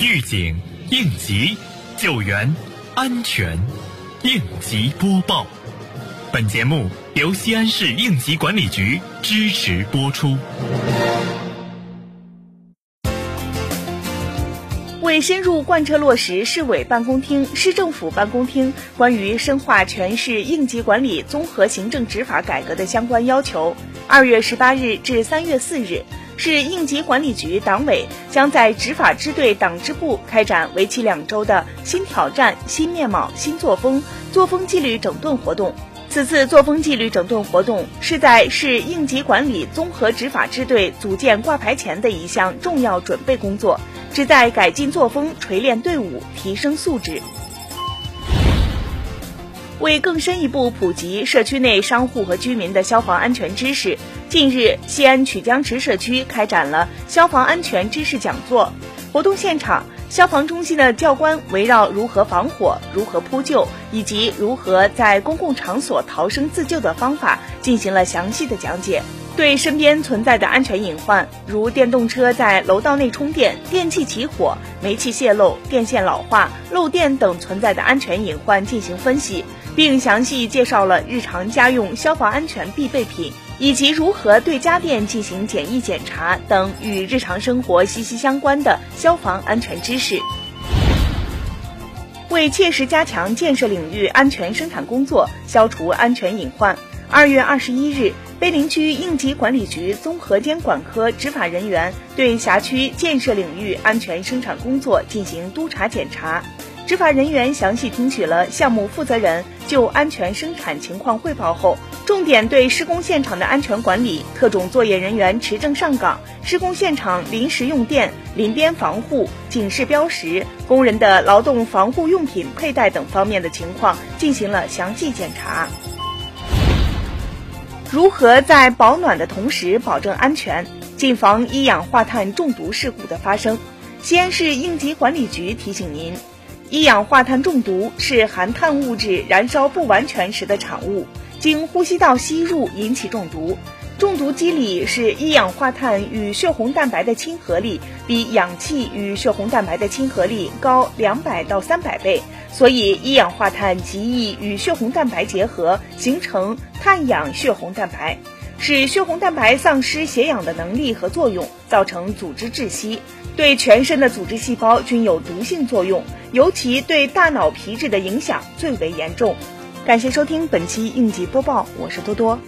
预警、应急、救援、安全，应急播报。本节目由西安市应急管理局支持播出。为深入贯彻落实市委办公厅、市政府办公厅关于深化全市应急管理综合行政执法改革的相关要求，二月十八日至三月四日，市应急管理局党委将在执法支队党支部开展为期两周的新挑战、新面貌、新作风作风纪律整顿活动。此次作风纪律整顿活动是在市应急管理综合执法支队组建挂牌前的一项重要准备工作。旨在改进作风、锤炼队伍、提升素质。为更深一步普及社区内商户和居民的消防安全知识，近日，西安曲江池社区开展了消防安全知识讲座。活动现场，消防中心的教官围绕如何防火、如何扑救以及如何在公共场所逃生自救的方法进行了详细的讲解。对身边存在的安全隐患，如电动车在楼道内充电、电器起火、煤气泄漏、电线老化、漏电等存在的安全隐患进行分析，并详细介绍了日常家用消防安全必备品以及如何对家电进行简易检查等与日常生活息息相关的消防安全知识。为切实加强建设领域安全生产工作，消除安全隐患，二月二十一日。碑林区应急管理局综合监管科执法人员对辖区建设领域安全生产工作进行督查检查。执法人员详细听取了项目负责人就安全生产情况汇报后，重点对施工现场的安全管理、特种作业人员持证上岗、施工现场临时用电、临边防护、警示标识、工人的劳动防护用品佩戴等方面的情况进行了详细检查。如何在保暖的同时保证安全，谨防一氧化碳中毒事故的发生？西安市应急管理局提醒您，一氧化碳中毒是含碳物质燃烧不完全时的产物，经呼吸道吸入引起中毒。中毒机理是一氧化碳与血红蛋白的亲和力比氧气与血红蛋白的亲和力高两百到三百倍，所以一氧化碳极易与血红蛋白结合，形成碳氧血红蛋白，使血红蛋白丧失血氧的能力和作用，造成组织窒息，对全身的组织细胞均有毒性作用，尤其对大脑皮质的影响最为严重。感谢收听本期应急播报，我是多多。